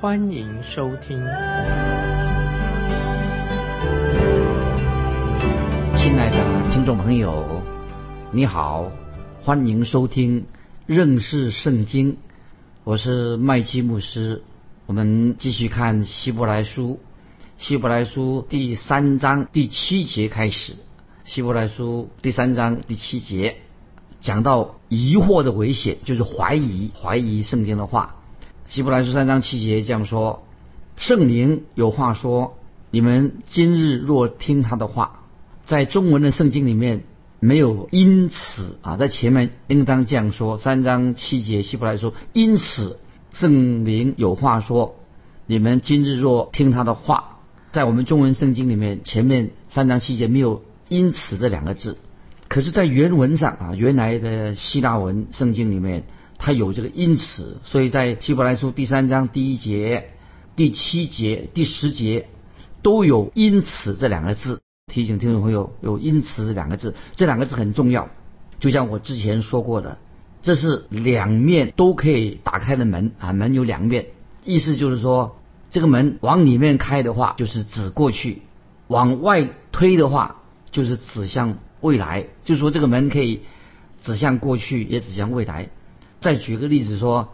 欢迎收听。亲爱的听众朋友，你好，欢迎收听认识圣经。我是麦基牧师，我们继续看希伯来书，希伯来书第三章第七节开始。希伯来书第三章第七节讲到疑惑的危险，就是怀疑怀疑圣经的话。希伯来书三章七节这样说：圣灵有话说，你们今日若听他的话，在中文的圣经里面没有因此啊，在前面应当这样说。三章七节希伯来书，因此圣灵有话说，你们今日若听他的话，在我们中文圣经里面前面三章七节没有。因此这两个字，可是，在原文上啊，原来的希腊文圣经里面，它有这个因此，所以在希伯来书第三章第一节、第七节、第十节都有因此这两个字。提醒听众朋友，有因此这两个字，这两个字很重要。就像我之前说过的，这是两面都可以打开的门啊，门有两面，意思就是说，这个门往里面开的话，就是指过去；往外推的话。就是指向未来，就是说这个门可以指向过去，也指向未来。再举个例子说，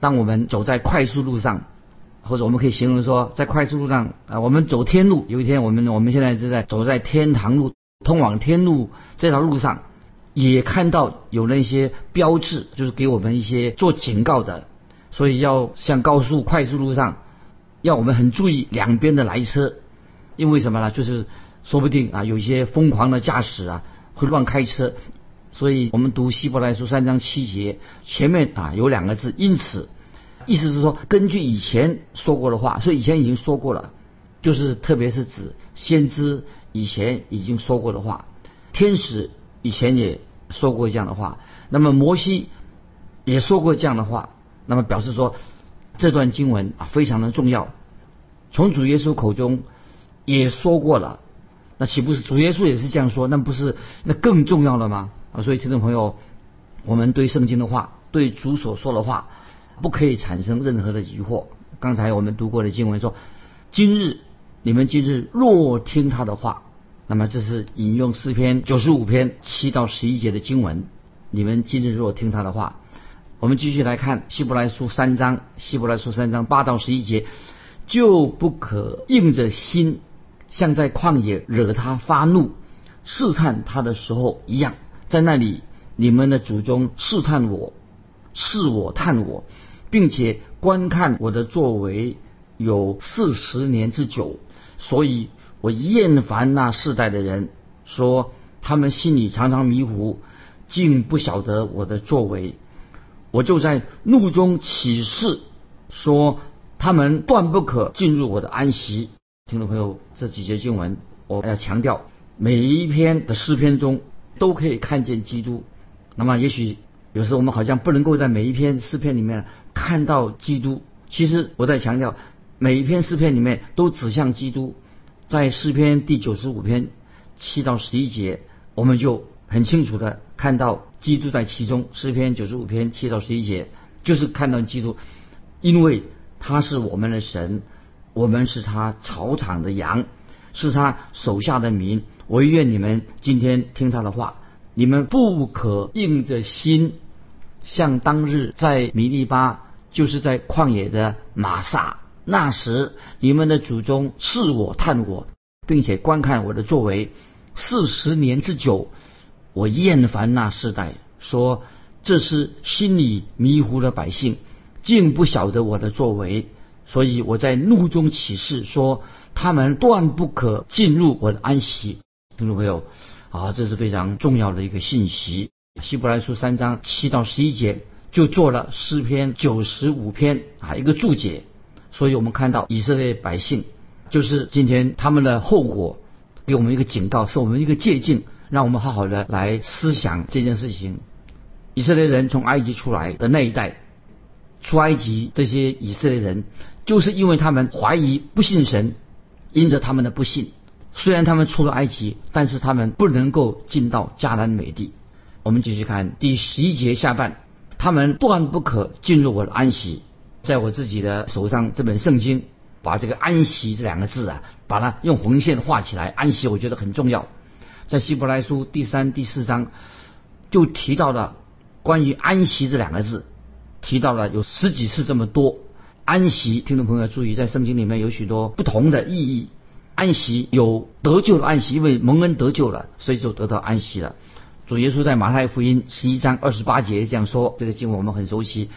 当我们走在快速路上，或者我们可以形容说，在快速路上啊，我们走天路。有一天，我们我们现在是在走在天堂路，通往天路这条路上，也看到有那些标志，就是给我们一些做警告的。所以要像高速快速路上，要我们很注意两边的来车，因为什么呢？就是。说不定啊，有一些疯狂的驾驶啊，会乱开车，所以我们读希伯来书三章七节，前面啊有两个字，因此，意思是说，根据以前说过的话，所以以前已经说过了，就是特别是指先知以前已经说过的话，天使以前也说过这样的话，那么摩西也说过这样的话，那么表示说这段经文啊非常的重要，从主耶稣口中也说过了。那岂不是主耶稣也是这样说？那不是那更重要了吗？所以听众朋友，我们对圣经的话，对主所说的话，不可以产生任何的疑惑。刚才我们读过的经文说：“今日你们今日若听他的话，那么这是引用诗篇九十五篇七到十一节的经文。你们今日若听他的话，我们继续来看希伯来书三章，希伯来书三章八到十一节，就不可硬着心。”像在旷野惹他发怒、试探他的时候一样，在那里你们的祖宗试探我、试我、探我，并且观看我的作为有四十年之久，所以我厌烦那世代的人，说他们心里常常迷糊，竟不晓得我的作为。我就在怒中起誓，说他们断不可进入我的安息。听众朋友，这几节经文，我要强调，每一篇的诗篇中都可以看见基督。那么，也许有时候我们好像不能够在每一篇诗篇里面看到基督。其实我在强调，每一篇诗篇里面都指向基督。在诗篇第九十五篇七到十一节，我们就很清楚的看到基督在其中。诗篇九十五篇七到十一节就是看到基督，因为他是我们的神。我们是他草场的羊，是他手下的民。我愿你们今天听他的话，你们不可硬着心，像当日在米利巴，就是在旷野的玛撒。那时你们的祖宗视我探我，并且观看我的作为，四十年之久，我厌烦那世代，说这是心里迷糊的百姓，竟不晓得我的作为。所以我在怒中起誓说，他们断不可进入我的安息。听众朋友，啊，这是非常重要的一个信息。希伯来书三章七到十一节就做了诗篇九十五篇啊一个注解。所以我们看到以色列百姓就是今天他们的后果，给我们一个警告，是我们一个借鉴，让我们好好的来思想这件事情。以色列人从埃及出来的那一代，出埃及这些以色列人，就是因为他们怀疑不信神，因着他们的不信，虽然他们出了埃及，但是他们不能够进到迦南美地。我们继续看第十一节下半，他们断不可进入我的安息。在我自己的手上这本圣经。把这个“安息”这两个字啊，把它用红线画起来。安息，我觉得很重要。在希伯来书第三、第四章就提到了关于“安息”这两个字，提到了有十几次这么多。安息，听众朋友注意，在圣经里面有许多不同的意义。安息有得救的安息，因为蒙恩得救了，所以就得到安息了。主耶稣在马太福音十一章二十八节这样说，这个经文我们很熟悉。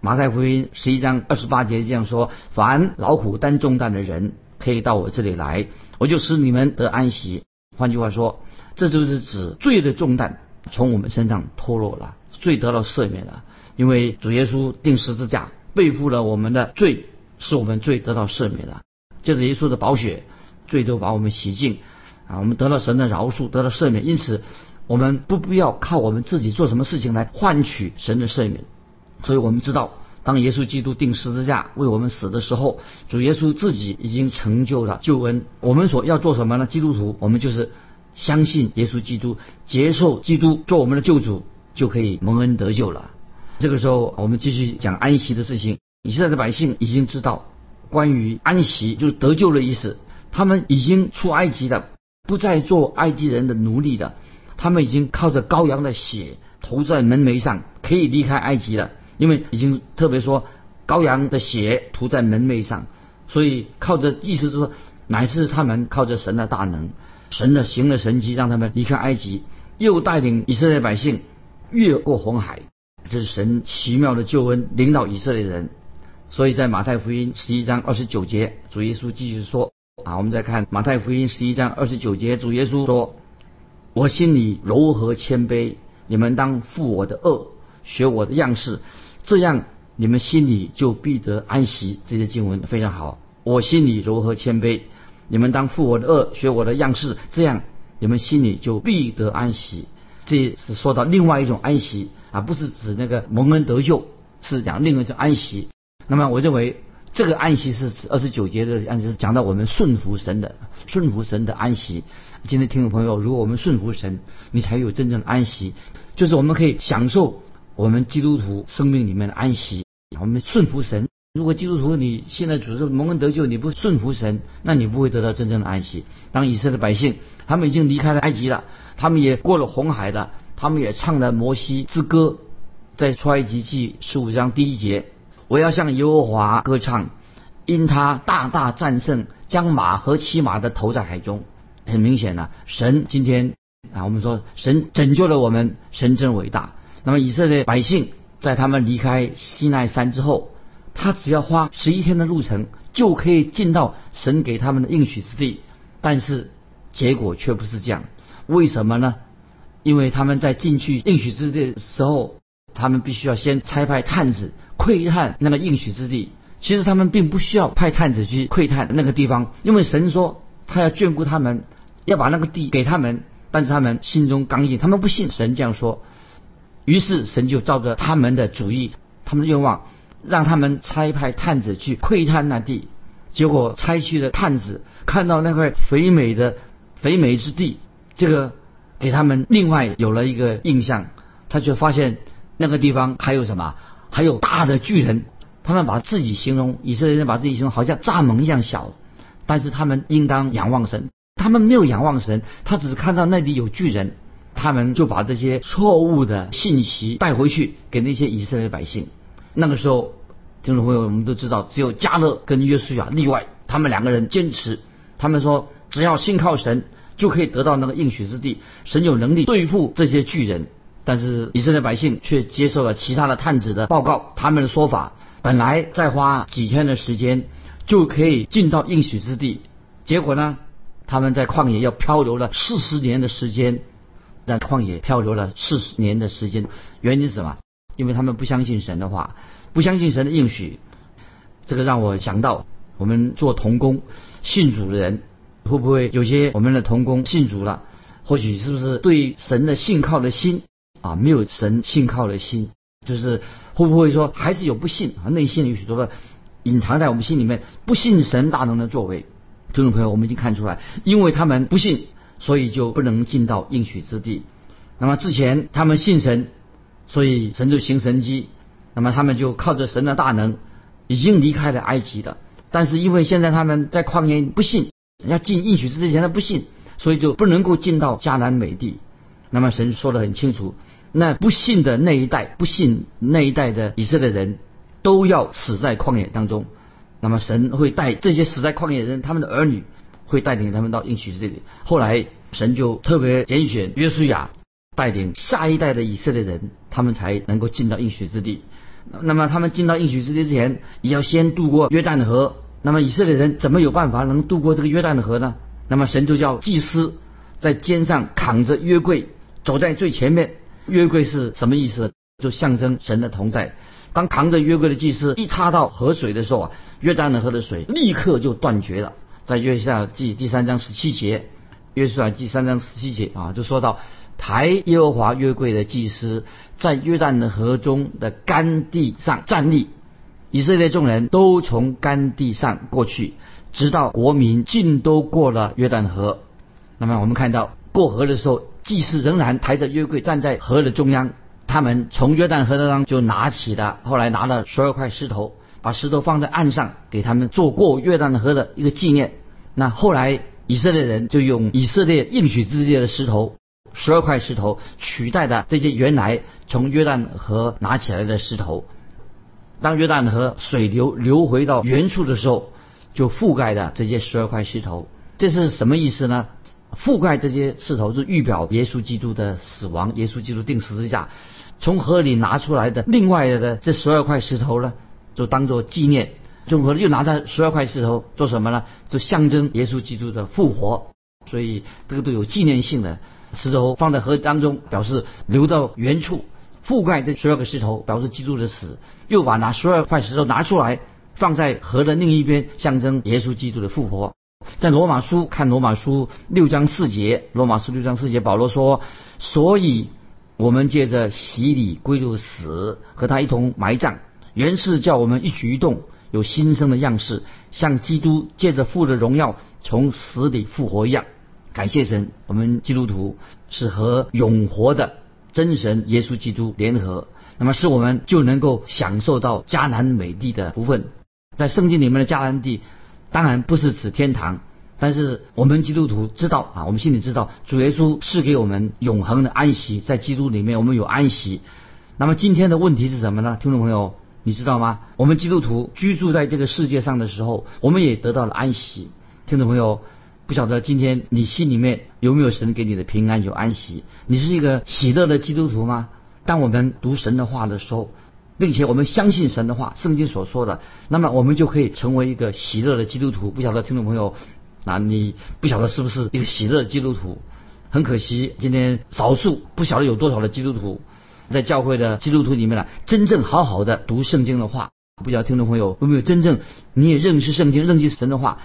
马太福音十一章二十八节这样说：“凡劳苦担重担的人，可以到我这里来，我就使你们得安息。”换句话说，这就是指罪的重担从我们身上脱落了，罪得到赦免了。因为主耶稣定十字架，背负了我们的罪，使我们罪得到赦免了。借着耶稣的宝血，罪都把我们洗净啊，我们得到神的饶恕，得到赦免。因此，我们不必要靠我们自己做什么事情来换取神的赦免。所以我们知道，当耶稣基督定十字架为我们死的时候，主耶稣自己已经成就了救恩。我们所要做什么呢？基督徒，我们就是相信耶稣基督，接受基督做我们的救主，就可以蒙恩得救了。这个时候，我们继续讲安息的事情。以色列的百姓已经知道，关于安息就是得救的意思。他们已经出埃及的，不再做埃及人的奴隶的，他们已经靠着羔羊的血涂在门楣上，可以离开埃及了。因为已经特别说羔羊的血涂在门楣上，所以靠着意思就是说，乃是他们靠着神的大能，神的行的神迹，让他们离开埃及，又带领以色列百姓越过红海，这是神奇妙的救恩领导以色列人。所以在马太福音十一章二十九节，主耶稣继续说啊，我们再看马太福音十一章二十九节，主耶稣说：“我心里柔和谦卑，你们当负我的恶，学我的样式。”这样你们心里就必得安息。这些经文非常好。我心里柔和谦卑，你们当负我的恶，学我的样式。这样你们心里就必得安息。这是说到另外一种安息啊，不是指那个蒙恩得救，是讲另外一种安息。那么我认为这个安息是指二十九节的安息，是讲到我们顺服神的顺服神的安息。今天听众朋友，如果我们顺服神，你才有真正的安息，就是我们可以享受。我们基督徒生命里面的安息，我们顺服神。如果基督徒你现在主是蒙恩得救，你不顺服神，那你不会得到真正的安息。当以色列百姓他们已经离开了埃及了，他们也过了红海的，他们也唱了摩西之歌，在出埃及记十五章第一节，我要向耶和华歌唱，因他大大战胜，将马和骑马的投在海中。很明显了，神今天啊，我们说神拯救了我们，神真伟大。那么以色列百姓在他们离开西奈山之后，他只要花十一天的路程就可以进到神给他们的应许之地，但是结果却不是这样。为什么呢？因为他们在进去应许之地的时候，他们必须要先差派探子窥探那个应许之地。其实他们并不需要派探子去窥探那个地方，因为神说他要眷顾他们，要把那个地给他们。但是他们心中刚硬，他们不信神这样说。于是神就照着他们的主意，他们的愿望，让他们差派探子去窥探那地。结果差去的探子看到那块肥美的肥美之地，这个给他们另外有了一个印象。他就发现那个地方还有什么？还有大的巨人。他们把自己形容以色列人把自己形容好像蚱蜢一样小，但是他们应当仰望神。他们没有仰望神，他只是看到那里有巨人。他们就把这些错误的信息带回去给那些以色列百姓。那个时候，听众朋友，我们都知道，只有加勒跟约书亚例外，他们两个人坚持，他们说只要信靠神，就可以得到那个应许之地。神有能力对付这些巨人。但是以色列百姓却接受了其他的探子的报告，他们的说法本来再花几天的时间就可以进到应许之地，结果呢，他们在旷野要漂流了四十年的时间。在旷野漂流了四十年的时间，原因是什么？因为他们不相信神的话，不相信神的应许。这个让我想到我们做童工信主的人，会不会有些我们的童工信主了？或许是不是对神的信靠的心啊，没有神信靠的心，就是会不会说还是有不信啊？内心有许多的隐藏在我们心里面不信神大能的作为。听众朋友，我们已经看出来，因为他们不信，所以就不能进到应许之地。那么之前他们信神，所以神就行神迹，那么他们就靠着神的大能，已经离开了埃及的。但是因为现在他们在旷野不信，要进应许之前他不信。所以就不能够进到迦南美地。那么神说得很清楚，那不信的那一代，不信那一代的以色列人，都要死在旷野当中。那么神会带这些死在旷野人，他们的儿女会带领他们到应许之地。后来神就特别拣选约书亚带领下一代的以色列人，他们才能够进到应许之地。那么他们进到应许之地之前，也要先渡过约旦河。那么以色列人怎么有办法能渡过这个约旦河呢？那么神就叫祭司在肩上扛着约柜走在最前面。约柜是什么意思？就象征神的同在。当扛着约柜的祭司一踏到河水的时候啊，约旦的河的水立刻就断绝了。在约下记第三章十七节，约书亚记三章十七节啊，就说到抬耶和华约柜的祭司在约旦的河中的干地上站立，以色列众人都从干地上过去。直到国民尽都过了约旦河，那么我们看到过河的时候，祭司仍然抬着约柜站在河的中央。他们从约旦河当中就拿起了，后来拿了十二块石头，把石头放在岸上，给他们做过约旦河的一个纪念。那后来以色列人就用以色列应许之地的石头，十二块石头取代的这些原来从约旦河拿起来的石头。当约旦河水流流回到原处的时候。就覆盖的这些十二块石头，这是什么意思呢？覆盖这些石头是预表耶稣基督的死亡，耶稣基督定十字架，从河里拿出来的另外的这十二块石头呢，就当做纪念。从河又拿着十二块石头做什么呢？就象征耶稣基督的复活。所以这个都有纪念性的石头放在河当中，表示流到原处，覆盖这十二个石头，表示基督的死。又把那十二块石头拿出来。放在河的另一边，象征耶稣基督的复活。在罗马书看罗马书六章四节，罗马书六章四节，保罗说：“所以我们借着洗礼归入死，和他一同埋葬，原是叫我们一举一动有新生的样式，像基督借着父的荣耀从死里复活一样。感谢神，我们基督徒是和永活的真神耶稣基督联合，那么使我们就能够享受到迦南美地的福分。”在圣经里面的迦南地，当然不是指天堂，但是我们基督徒知道啊，我们心里知道，主耶稣是给我们永恒的安息，在基督里面我们有安息。那么今天的问题是什么呢？听众朋友，你知道吗？我们基督徒居住在这个世界上的时候，我们也得到了安息。听众朋友，不晓得今天你心里面有没有神给你的平安有安息？你是一个喜乐的基督徒吗？当我们读神的话的时候。并且我们相信神的话，圣经所说的，那么我们就可以成为一个喜乐的基督徒。不晓得听众朋友，那你不晓得是不是一个喜乐的基督徒？很可惜，今天少数不晓得有多少的基督徒，在教会的基督徒里面呢，真正好好的读圣经的话。不晓得听众朋友有没有真正你也认识圣经、认识神的话？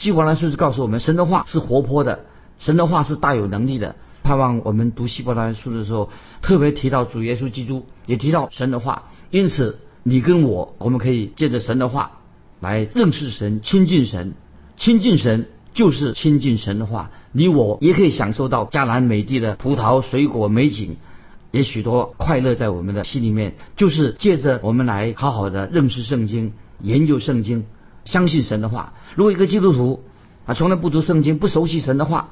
希伯来书是告诉我们，神的话是活泼的，神的话是大有能力的。盼望我们读希伯来书的时候，特别提到主耶稣基督，也提到神的话。因此，你跟我，我们可以借着神的话来认识神、亲近神。亲近神就是亲近神的话。你我也可以享受到迦南美地的葡萄、水果、美景，也许多快乐在我们的心里面。就是借着我们来好好的认识圣经、研究圣经、相信神的话。如果一个基督徒啊从来不读圣经、不熟悉神的话，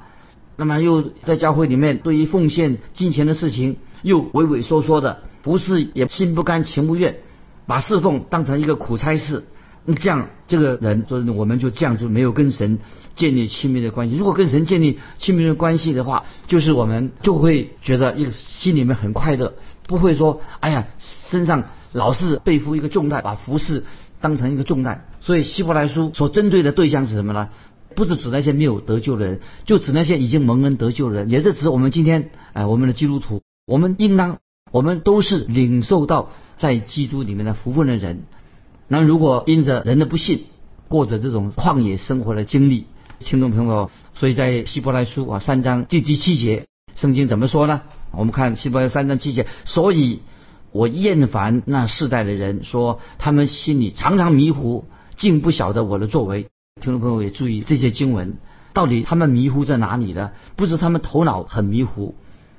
那么又在教会里面对于奉献金钱的事情又畏畏缩缩的。不是也心不甘情不愿，把侍奉当成一个苦差事，那这样这个人，所以我们就这样就没有跟神建立亲密的关系。如果跟神建立亲密的关系的话，就是我们就会觉得一个心里面很快乐，不会说哎呀身上老是背负一个重担，把服饰当成一个重担。所以希伯来书所针对的对象是什么呢？不是指那些没有得救的人，就指那些已经蒙恩得救的人，也是指我们今天哎我们的基督徒，我们应当。我们都是领受到在基督里面的福分的人。那如果因着人的不信，过着这种旷野生活的经历。听众朋友，所以在希伯来书啊三章第第七节，圣经怎么说呢？我们看希伯来三章七节，所以我厌烦那世代的人，说他们心里常常迷糊，竟不晓得我的作为。听众朋友也注意这些经文，到底他们迷糊在哪里呢？不是他们头脑很迷糊，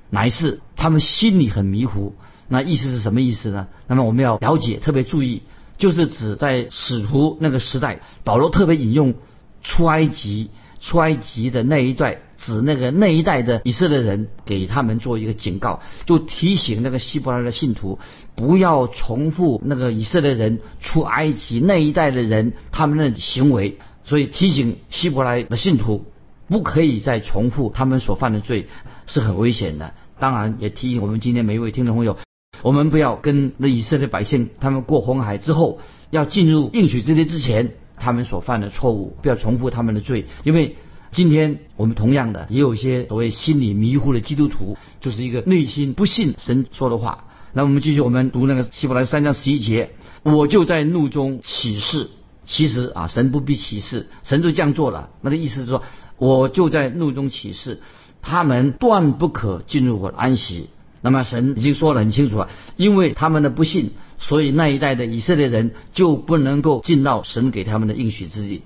乃是他们心里很迷糊。那意思是什么意思呢？那么我们要了解，特别注意，就是指在使徒那个时代，保罗特别引用出埃及、出埃及的那一段，指那个那一代的以色列人，给他们做一个警告，就提醒那个希伯来的信徒，不要重复那个以色列人出埃及那一代的人他们的行为。所以提醒希伯来的信徒，不可以再重复他们所犯的罪，是很危险的。当然，也提醒我们今天每一位听众朋友，我们不要跟那以色列百姓他们过红海之后，要进入应许之地之前，他们所犯的错误，不要重复他们的罪。因为今天我们同样的也有一些所谓心理迷糊的基督徒，就是一个内心不信神说的话。那我们继续，我们读那个希伯来三章十一节，我就在怒中起誓。其实啊，神不必起誓，神就这样做了。那个意思是说，我就在怒中起誓，他们断不可进入我的安息。那么神已经说得很清楚了，因为他们的不信，所以那一代的以色列人就不能够进到神给他们的应许之地。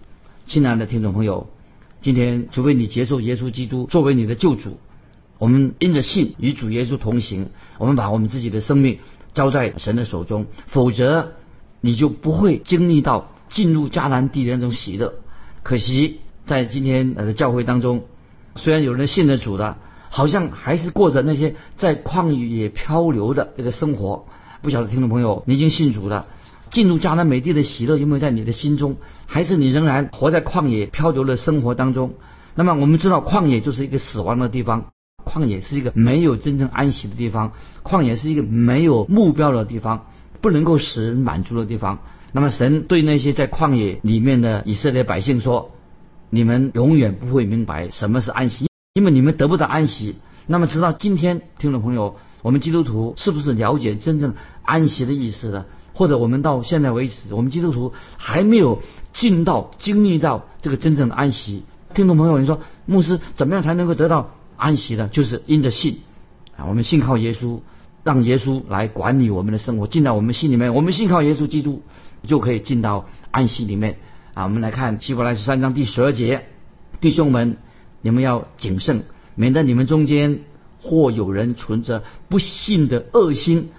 亲爱的听众朋友，今天除非你接受耶稣基督作为你的救主，我们因着信与主耶稣同行，我们把我们自己的生命交在神的手中，否则你就不会经历到。进入迦南地的那种喜乐，可惜在今天呃教会当中，虽然有人信了主的，好像还是过着那些在旷野漂流的这个生活。不晓得听众朋友，你已经信主了，进入迦南美地的喜乐有没有在你的心中？还是你仍然活在旷野漂流的生活当中？那么我们知道，旷野就是一个死亡的地方，旷野是一个没有真正安息的地方，旷野是一个没有目标的地方，不能够使人满足的地方。那么神对那些在旷野里面的以色列百姓说：“你们永远不会明白什么是安息，因为你们得不到安息。”那么直到今天，听众朋友，我们基督徒是不是了解真正安息的意思呢？或者我们到现在为止，我们基督徒还没有进到经历到这个真正的安息？听众朋友，你说牧师怎么样才能够得到安息呢？就是因着信啊，我们信靠耶稣。让耶稣来管理我们的生活，进到我们心里面。我们信靠耶稣基督，就可以进到安息里面。啊，我们来看希伯来十三章第十二节，弟兄们，你们要谨慎，免得你们中间或有人存着不信的恶心，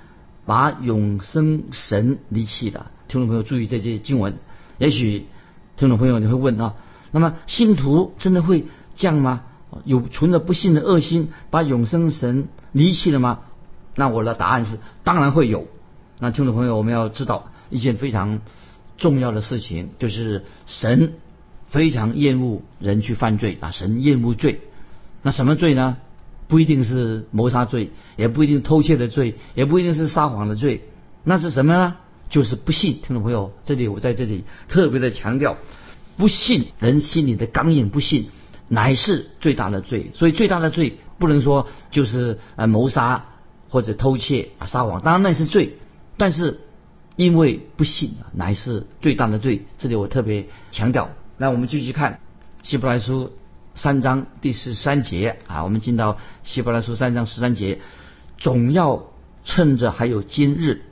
把永生神离弃的。听众朋友注意这些经文。也许听众朋友你会问啊，那么信徒真的会这样吗？有存着不信的恶心，把永生神离弃了吗？那我的答案是，当然会有。那听众朋友，我们要知道一件非常重要的事情，就是神非常厌恶人去犯罪啊，神厌恶罪。那什么罪呢？不一定是谋杀罪，也不一定偷窃的罪，也不一定是撒谎的罪。那是什么呢？就是不信。听众朋友，这里我在这里特别的强调，不信人心里的刚硬，不信乃是最大的罪。所以最大的罪不能说就是呃谋杀。或者偷窃啊撒谎，当然那是罪，但是因为不信，乃是最大的罪。这里我特别强调。那我们继续看希伯来书三章第十三节啊，我们进到希伯来书三章十三节，总要趁着还有今日，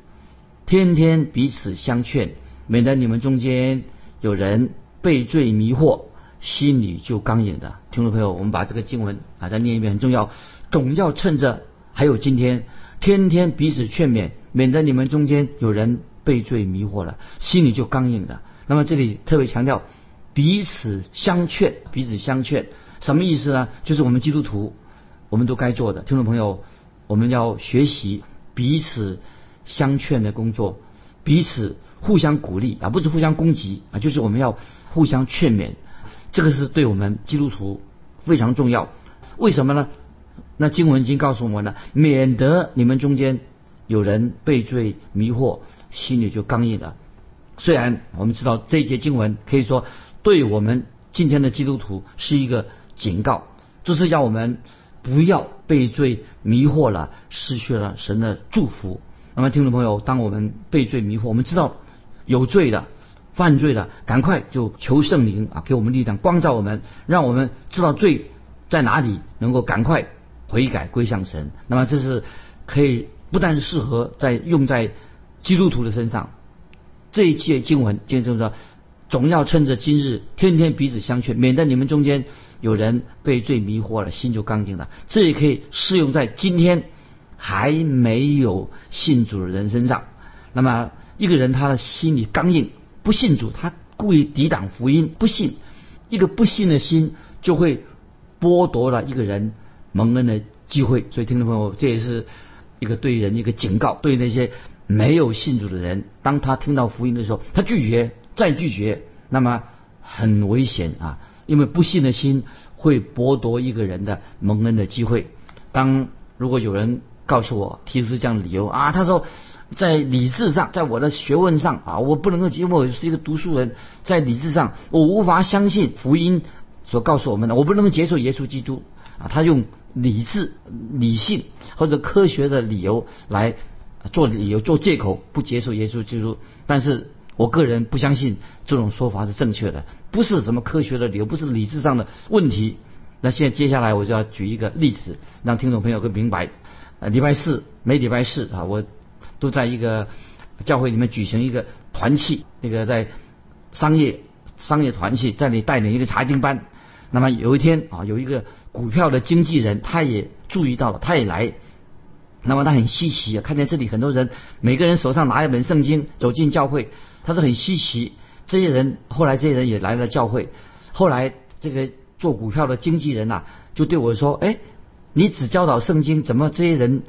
天天彼此相劝，免得你们中间有人被罪迷惑，心里就刚硬的。听众朋友，我们把这个经文啊再念一遍，很重要。总要趁着。还有今天，天天彼此劝勉，免得你们中间有人被罪迷惑了，心里就刚硬的。那么这里特别强调彼此相劝，彼此相劝，什么意思呢？就是我们基督徒，我们都该做的。听众朋友，我们要学习彼此相劝的工作，彼此互相鼓励啊，不是互相攻击啊，就是我们要互相劝勉，这个是对我们基督徒非常重要。为什么呢？那经文已经告诉我们了，免得你们中间有人被罪迷惑，心里就刚硬了。虽然我们知道这一节经文可以说对我们今天的基督徒是一个警告，就是要我们不要被罪迷惑了，失去了神的祝福。那么听众朋友，当我们被罪迷惑，我们知道有罪的犯罪的，赶快就求圣灵啊，给我们力量，光照我们，让我们知道罪在哪里，能够赶快悔改归向神。那么这是可以不但适合在用在基督徒的身上，这一切经文，见证说，总要趁着今日，天天彼此相劝，免得你们中间有人被罪迷惑了，心就刚硬了。这也可以适用在今天还没有信主的人身上。那么一个人他的心里刚硬，不信主，他故意抵挡福音，不信，一个不信的心就会剥夺了一个人蒙恩的机会。所以听众朋友，这也是一个对人一个警告，对那些没有信主的人，当他听到福音的时候，他拒绝，再拒绝，那么很危险啊！因为不信的心会剥夺一个人的蒙恩的机会。当如果有人告诉我提出这样的理由啊，他说。在理智上，在我的学问上啊，我不能够，因为我是一个读书人，在理智上，我无法相信福音所告诉我们的，我不能够接受耶稣基督啊。他用理智、理性或者科学的理由来做理由、做借口，不接受耶稣基督。但是我个人不相信这种说法是正确的，不是什么科学的理由，不是理智上的问题。那现在接下来我就要举一个例子，让听众朋友会明白。呃，礼拜四每礼拜四啊，我。都在一个教会里面举行一个团契，那个在商业商业团契，在里带领一个查经班。那么有一天啊，有一个股票的经纪人，他也注意到了，他也来。那么他很稀奇啊，看见这里很多人，每个人手上拿一本圣经走进教会，他是很稀奇。这些人后来这些人也来了教会。后来这个做股票的经纪人呐，就对我说：“哎，你只教导圣经，怎么这些人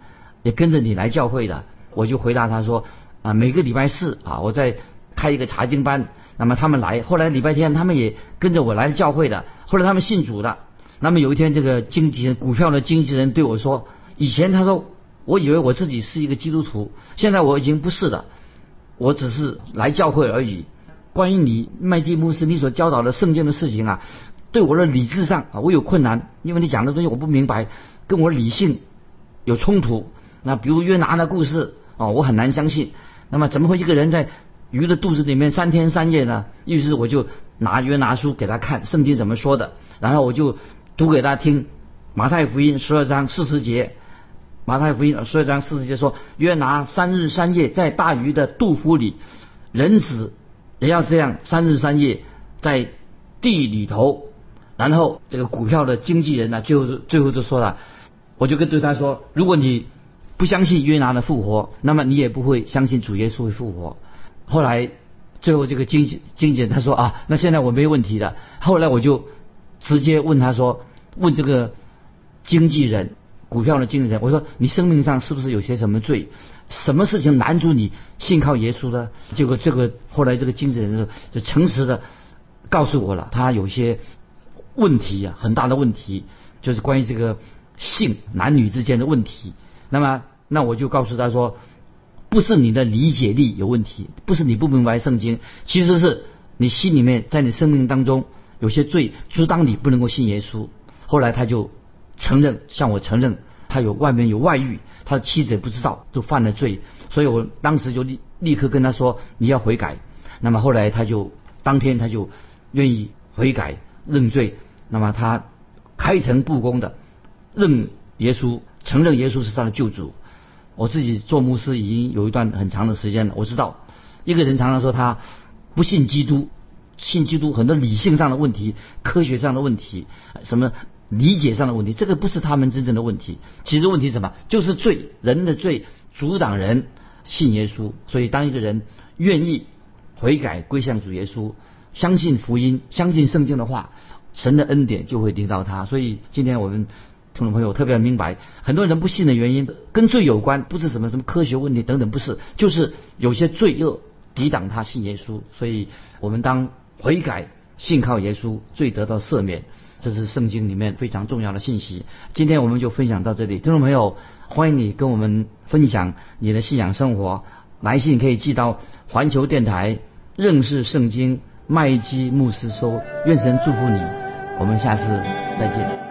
也跟着你来教会的？”我就回答他说啊，每个礼拜四啊，我在开一个查经班，那么他们来，后来礼拜天他们也跟着我来教会的，后来他们信主的。那么有一天，这个经纪人股票的经纪人对我说，以前他说我以为我自己是一个基督徒，现在我已经不是了，我只是来教会而已。关于你麦基牧师你所教导的圣经的事情啊，对我的理智上啊，我有困难，因为你讲的东西我不明白，跟我理性有冲突。那比如约拿的故事。哦，我很难相信。那么怎么会一个人在鱼的肚子里面三天三夜呢？于是我就拿约拿书给他看，圣经怎么说的。然后我就读给他听，《马太福音》十二章四十节，《马太福音》十二章四十节说，约拿三日三夜在大鱼的肚腹里，人子也要这样三日三夜在地里头。然后这个股票的经纪人呢，最后最后就说了，我就跟对他说，如果你。不相信约拿的复活，那么你也不会相信主耶稣会复活。后来，最后这个经经纪人他说啊，那现在我没问题的。后来我就直接问他说，问这个经纪人，股票的经纪人，我说你生命上是不是有些什么罪？什么事情拦住你信靠耶稣的？结果这个后来这个经纪人就诚实的告诉我了，他有些问题啊，很大的问题，就是关于这个性男女之间的问题。那么。那我就告诉他说，不是你的理解力有问题，不是你不明白圣经，其实是你心里面在你生命当中有些罪阻挡你不能够信耶稣。后来他就承认，向我承认他有外面有外遇，他的妻子也不知道，就犯了罪。所以我当时就立立刻跟他说你要悔改。那么后来他就当天他就愿意悔改认罪。那么他开诚布公的认耶稣，承认耶稣是他的救主。我自己做牧师已经有一段很长的时间了，我知道一个人常常说他不信基督，信基督很多理性上的问题、科学上的问题、什么理解上的问题，这个不是他们真正的问题。其实问题什么？就是罪，人的罪阻挡人信耶稣。所以当一个人愿意悔改归向主耶稣，相信福音，相信圣经的话，神的恩典就会临到他。所以今天我们。听众朋友特别明白，很多人不信的原因跟罪有关，不是什么什么科学问题等等，不是，就是有些罪恶抵挡他信耶稣。所以我们当悔改、信靠耶稣，罪得到赦免，这是圣经里面非常重要的信息。今天我们就分享到这里，听众朋友，欢迎你跟我们分享你的信仰生活，来信可以寄到环球电台认识圣经麦基牧师收。愿神祝福你，我们下次再见。